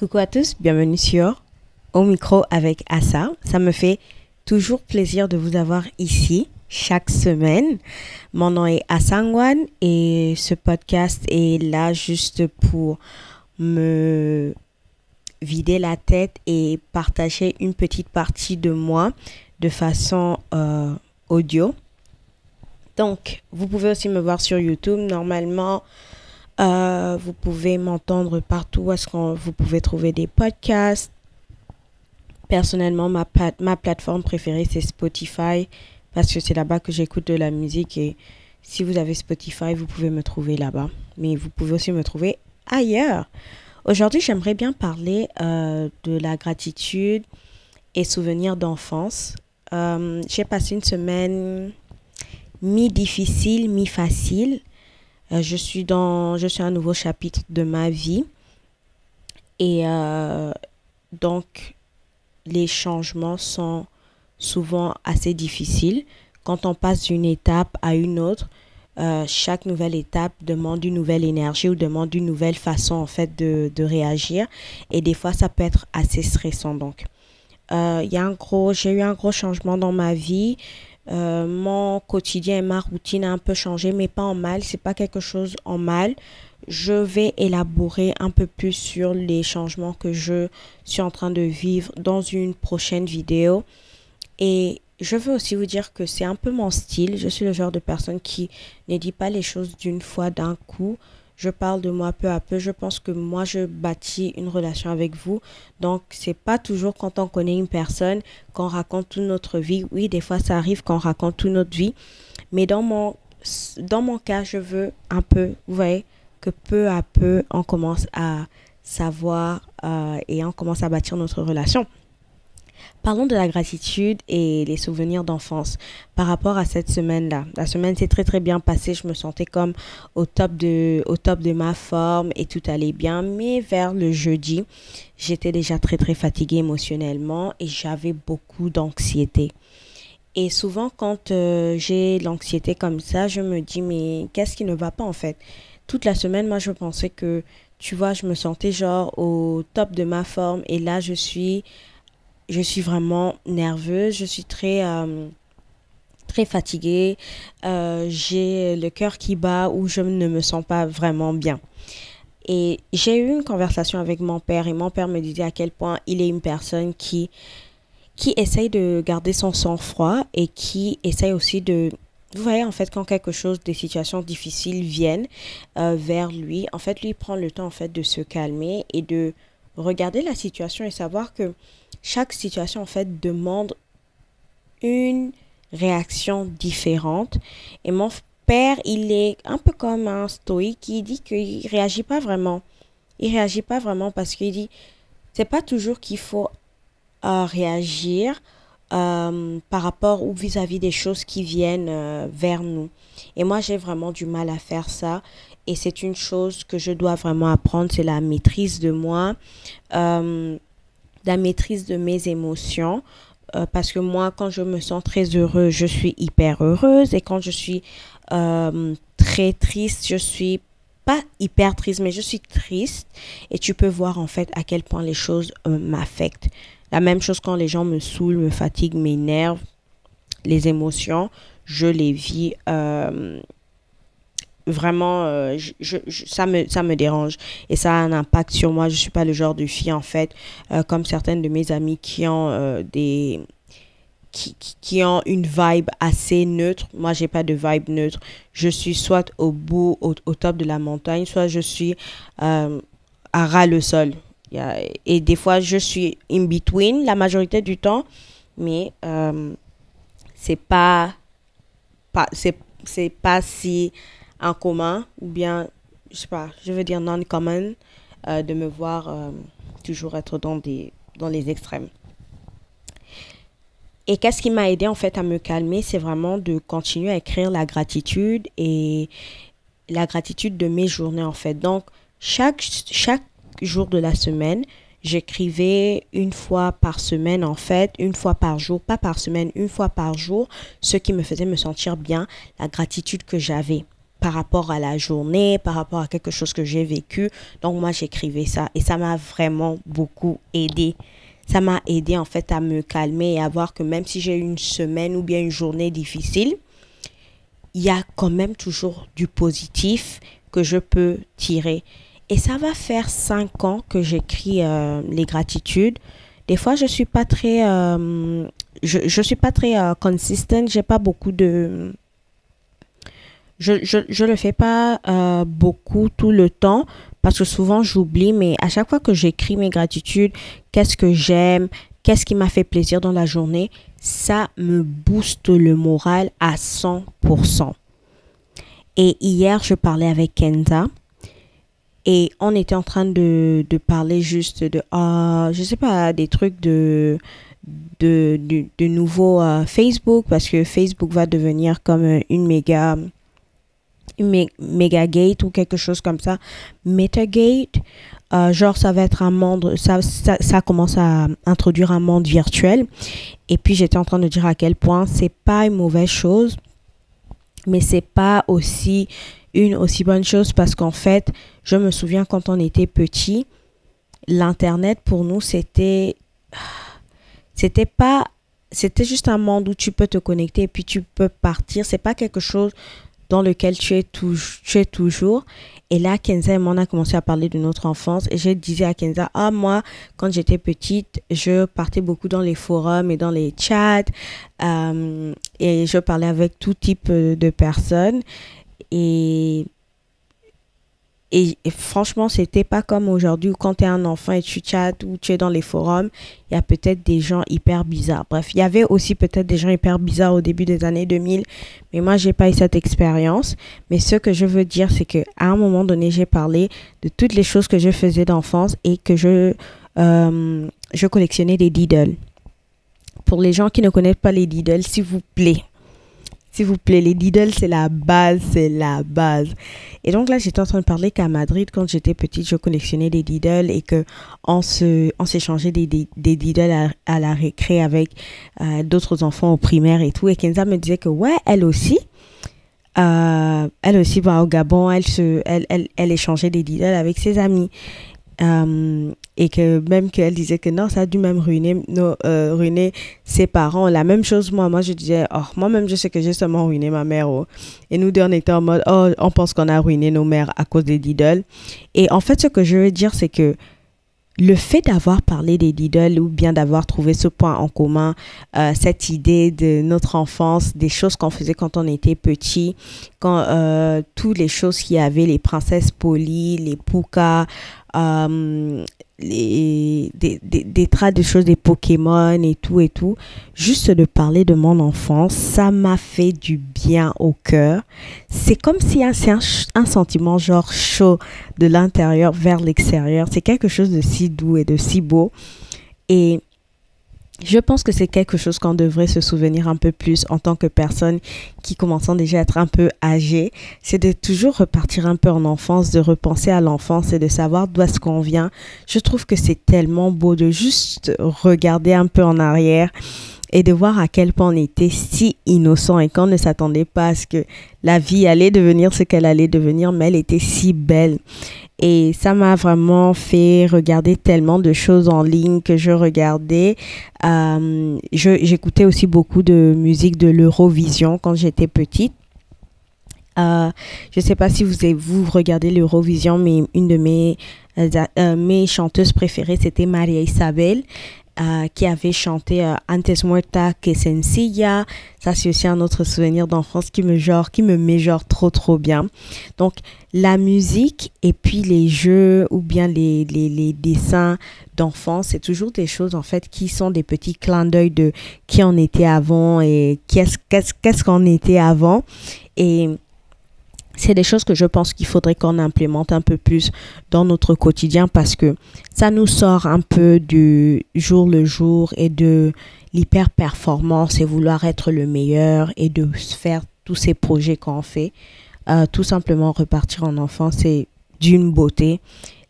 Coucou à tous, bienvenue sur Au micro avec Assa. Ça me fait toujours plaisir de vous avoir ici chaque semaine. Mon nom est Assangwan et ce podcast est là juste pour me vider la tête et partager une petite partie de moi de façon euh, audio. Donc, vous pouvez aussi me voir sur YouTube. Normalement, euh, vous pouvez m'entendre partout. Est-ce que vous pouvez trouver des podcasts? Personnellement, ma, ma plateforme préférée, c'est Spotify parce que c'est là-bas que j'écoute de la musique et si vous avez Spotify, vous pouvez me trouver là-bas. Mais vous pouvez aussi me trouver ailleurs. Aujourd'hui, j'aimerais bien parler euh, de la gratitude et souvenirs d'enfance. Euh, j'ai passé une semaine mi-difficile, mi-facile. Euh, je suis dans, un nouveau chapitre de ma vie. Et donc, les changements sont souvent assez difficiles. Quand on passe d'une étape à une autre, euh, chaque nouvelle étape demande une nouvelle énergie ou demande une nouvelle façon en fait de, réagir. Et des fois, ça peut être assez stressant. Donc, euh, y a un gros, j'ai eu un gros changement dans ma vie. Euh, mon quotidien et ma routine a un peu changé, mais pas en mal. C'est pas quelque chose en mal. Je vais élaborer un peu plus sur les changements que je suis en train de vivre dans une prochaine vidéo. Et je veux aussi vous dire que c'est un peu mon style. Je suis le genre de personne qui ne dit pas les choses d'une fois, d'un coup. Je parle de moi peu à peu. Je pense que moi, je bâtis une relation avec vous. Donc, c'est pas toujours quand on connaît une personne qu'on raconte toute notre vie. Oui, des fois, ça arrive qu'on raconte toute notre vie. Mais dans mon, cas, je veux un peu, vous voyez, que peu à peu, on commence à savoir euh, et on commence à bâtir notre relation. Parlons de la gratitude et les souvenirs d'enfance par rapport à cette semaine-là. La semaine s'est très très bien passée. Je me sentais comme au top de, au top de ma forme et tout allait bien. Mais vers le jeudi, j'étais déjà très très fatiguée émotionnellement et j'avais beaucoup d'anxiété. Et souvent, quand euh, j'ai l'anxiété comme ça, je me dis, mais qu'est-ce qui ne va pas en fait? Toute la semaine, moi, je pensais que, tu vois, je me sentais genre au top de ma forme et là, je suis je suis vraiment nerveuse, je suis très, euh, très fatiguée, euh, j'ai le cœur qui bat ou je ne me sens pas vraiment bien. Et j'ai eu une conversation avec mon père et mon père me disait à quel point il est une personne qui, qui essaye de garder son sang-froid et qui essaye aussi de... Vous voyez, en fait, quand quelque chose, des situations difficiles viennent euh, vers lui, en fait, lui prend le temps, en fait, de se calmer et de regarder la situation et savoir que chaque situation en fait demande une réaction différente. Et mon père, il est un peu comme un stoïque qui dit qu'il réagit pas vraiment. Il réagit pas vraiment parce qu'il dit c'est pas toujours qu'il faut euh, réagir euh, par rapport ou vis-à-vis des choses qui viennent euh, vers nous. Et moi, j'ai vraiment du mal à faire ça. Et c'est une chose que je dois vraiment apprendre, c'est la maîtrise de moi la maîtrise de mes émotions. Euh, parce que moi, quand je me sens très heureuse, je suis hyper heureuse. Et quand je suis euh, très triste, je suis pas hyper triste, mais je suis triste. Et tu peux voir en fait à quel point les choses euh, m'affectent. La même chose quand les gens me saoulent, me fatiguent, m'énervent. Les émotions, je les vis vraiment, euh, ça, me, ça me dérange et ça a un impact sur moi. Je ne suis pas le genre de fille, en fait, euh, comme certaines de mes amies qui ont euh, des... Qui, qui, ont une vibe assez neutre. Moi, j'ai pas de vibe neutre. Je suis soit au bout, au, top de la montagne, soit je suis à ras le sol. Et des fois, je suis in between la majorité du temps, mais c'est pas, pas c'est pas si en commun ou bien, je sais pas, je veux dire non common, euh, de me voir euh, toujours être dans, des, dans les extrêmes. Et qu'est-ce qui m'a aidé en fait à me calmer, c'est vraiment de continuer à écrire la gratitude et la gratitude de mes journées en fait. Donc chaque, chaque jour de la semaine, j'écrivais une fois par semaine en fait, une fois par jour, pas par semaine, une fois par jour, ce qui me faisait me sentir bien, la gratitude que j'avais par rapport à la journée, par rapport à quelque chose que j'ai vécu. Donc moi, j'écrivais ça et ça m'a vraiment beaucoup aidé. Ça m'a aidé en fait à me calmer et à voir que même si j'ai une semaine ou bien une journée difficile, il y a quand même toujours du positif que je peux tirer. Et ça va faire cinq ans que j'écris euh, les gratitudes. Des fois, je suis pas très, euh, je, je suis pas très euh. J'ai pas beaucoup de, je, je, je le fais pas euh, beaucoup tout le temps parce que souvent j'oublie, mais à chaque fois que j'écris mes gratitudes, qu'est-ce que j'aime, qu'est-ce qui m'a fait plaisir dans la journée, ça me booste le moral à 100%. Et hier, je parlais avec Kenza et on était en train de, de parler juste de, uh, je sais pas, des trucs de, de, de, de nouveau uh, Facebook parce que Facebook va devenir comme une méga Megagate ou quelque chose comme ça. Metagate, euh, genre ça va être un monde, ça, ça, ça, commence à introduire un monde virtuel. Et puis j'étais en train de dire à quel point c'est pas une mauvaise chose, mais c'est pas aussi une aussi bonne chose parce qu'en fait, je me souviens quand on était petit, l'internet pour nous c'était c'était pas c'était juste un monde où tu peux te connecter et puis tu peux partir. C'est pas quelque chose dans lequel tu es, tu es toujours. Et là, Kenza et moi, on a commencé à parler de notre enfance. Et je disais à Kenza, ah, moi, quand j'étais petite, je partais beaucoup dans les forums et dans les chats. Euh, et je parlais avec tout type de personnes. Et et, franchement, c'était pas comme aujourd'hui où quand tu es un enfant et tu chattes ou tu es dans les forums, il y a peut-être des gens hyper bizarres. Bref, il y avait aussi peut-être des gens hyper bizarres au début des années 2000, mais moi, j'ai pas eu cette expérience. Mais ce que je veux dire, c'est que à un moment donné, j'ai parlé de toutes les choses que je faisais d'enfance et que je, euh, je collectionnais des diddles. Pour les gens qui ne connaissent pas les diddles, s'il vous plaît, s'il vous plaît, les diddles, c'est la base, c'est la base. Et donc là, j'étais en train de parler qu'à Madrid, quand j'étais petite, je collectionnais des diddles et que on se, on s'échangeait des, des, à, la récré avec euh, d'autres enfants au primaire et tout. Et Kenza me disait que ouais, elle aussi, euh, elle aussi, va au Gabon, elle se, elle, elle, elle échangeait des diddles avec ses amis. Euh, et que même qu'elle disait que non, ça a dû même ruiner, no, euh, ses parents. La même chose, moi, moi je disais, oh, moi-même, je sais que j'ai seulement ruiné ma mère. Oh. Et nous deux, on était en mode, oh, on pense qu'on a ruiné nos mères à cause des diddles. Et en fait, ce que je veux dire, c'est que le fait d'avoir parlé des diddles ou bien d'avoir trouvé ce point en commun, euh, cette idée de notre enfance, des choses qu'on faisait quand on était petit, quand euh, toutes les choses qu'il y avait, les princesses polies, les poukas, euh, les, des, des, des de choses, des Pokémon et tout et tout. Juste de parler de mon enfance, ça m'a fait du bien au cœur. C'est comme si c'est un, un, sentiment genre chaud de l'intérieur vers l'extérieur. C'est quelque chose de si doux et de si beau. Et je pense que c'est quelque chose qu'on devrait se souvenir un peu plus en tant que personne qui commençant déjà à être un peu âgée. C'est de toujours repartir un peu en enfance, de repenser à l'enfance et de savoir d'où est-ce qu'on vient. Je trouve que c'est tellement beau de juste regarder un peu en arrière et de voir à quel point on était si innocent et qu'on ne s'attendait pas à ce que la vie allait devenir ce qu'elle allait devenir, mais elle était si belle. Et ça m'a vraiment fait regarder tellement de choses en ligne que je regardais. Euh, J'écoutais aussi beaucoup de musique de l'Eurovision quand j'étais petite. Euh, je ne sais pas si vous, vous regardez l'Eurovision, mais une de mes, euh, mes chanteuses préférées, c'était Maria Isabel. Euh, qui avait chanté euh, Antes muerta que sencilla. Ça, c'est aussi un autre souvenir d'enfance qui me genre, qui me genre trop, trop bien. Donc, la musique et puis les jeux ou bien les, les, dessins d'enfance, c'est toujours des choses, en fait, qui sont des petits clins d'œil de qui on était avant et qu'est-ce qu'on était avant. Et c'est des choses que je pense qu'il faudrait qu'on implémente un peu plus dans notre quotidien parce que ça nous sort un peu du jour le jour et de l'hyper performance et vouloir être le meilleur et de faire tous ces projets qu'on fait. Euh, tout simplement repartir en enfance, c'est d'une beauté.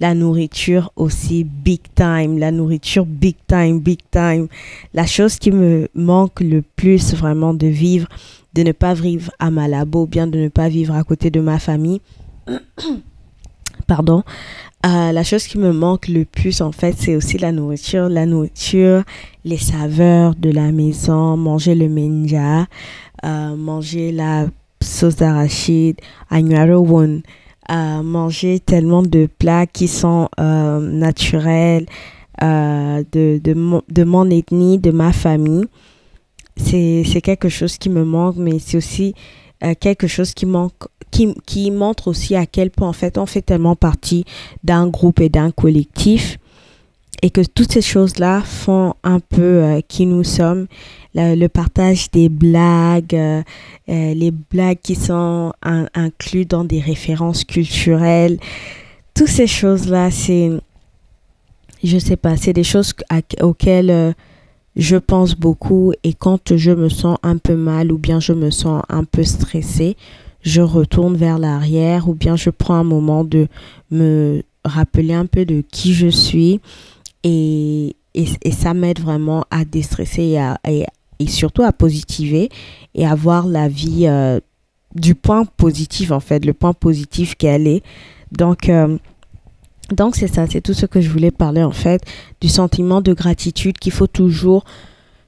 La nourriture aussi, big time. La nourriture, big time, big time. La chose qui me manque le plus vraiment de vivre de ne pas vivre à Malabo, bien de ne pas vivre à côté de ma famille. Pardon. Euh, la chose qui me manque le plus, en fait, c'est aussi la nourriture. La nourriture, les saveurs de la maison, manger le menja, euh, manger la sauce d'arachide, won, euh, manger tellement de plats qui sont naturels, de, de, de mon ethnie, de ma famille. C'est quelque chose qui me manque, mais c'est aussi euh, quelque chose qui manque qui, qui, montre aussi à quel point en fait on fait tellement partie d'un groupe et d'un collectif et que toutes ces choses-là font un peu euh, qui nous sommes. Le, partage des blagues, euh, les blagues qui sont in, inclus dans des références culturelles, toutes ces choses-là, c'est, je sais pas, c'est des choses auxquelles je pense beaucoup et quand je me sens un peu mal ou bien je me sens un peu stressée, je retourne vers l'arrière ou bien je prends un moment de me rappeler un peu de qui je suis et, et, ça m'aide vraiment à déstresser et, surtout à positiver et à voir la vie euh, du point positif en fait, le point positif qu'elle est. Donc, euh, donc c'est ça, c'est tout ce que je voulais parler en fait, du sentiment de gratitude qu'il faut toujours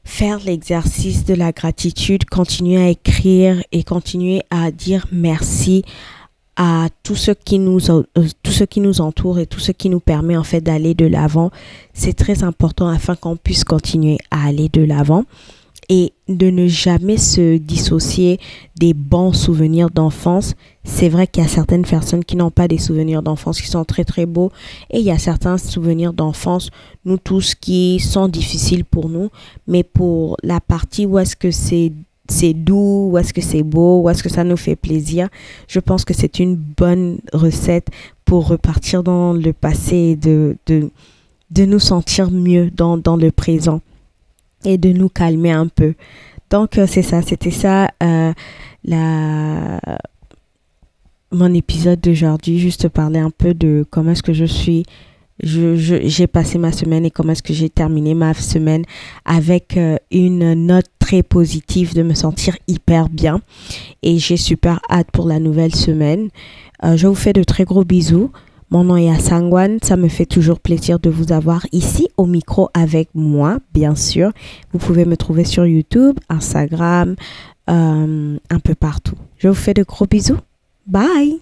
faire l'exercice de la gratitude, continuer à écrire et continuer à dire merci à tout ce qui nous euh, tout ce qui nous entoure et tout ce qui nous permet en fait d'aller de l'avant. C'est très important afin qu'on puisse continuer à aller de l'avant et de ne jamais se dissocier des bons souvenirs d'enfance. C'est vrai qu'il y a certaines personnes qui n'ont pas des souvenirs d'enfance qui sont très très beaux et il y a certains souvenirs d'enfance, nous tous, qui sont difficiles pour nous, mais pour la partie où est-ce que c'est c'est doux, où est-ce que c'est beau, où est-ce que ça nous fait plaisir. Je pense que c'est une bonne recette pour repartir dans le passé et de, de, de nous sentir mieux dans, dans le présent et de nous calmer un peu. Donc euh, c'est ça, c'était ça euh, la mon épisode d'aujourd'hui, juste parler un peu de comment est-ce que je suis je, j'ai passé ma semaine et comment est-ce que j'ai terminé ma semaine avec euh, une note très positive de me sentir hyper bien et j'ai super hâte pour la nouvelle semaine. Je vous fais de très gros bisous. Mon nom est Asangwan. Ça me fait toujours plaisir de vous avoir ici au micro avec moi, bien sûr. Vous pouvez me trouver sur YouTube, Instagram, euh, un peu partout. Je vous fais de gros bisous. Bye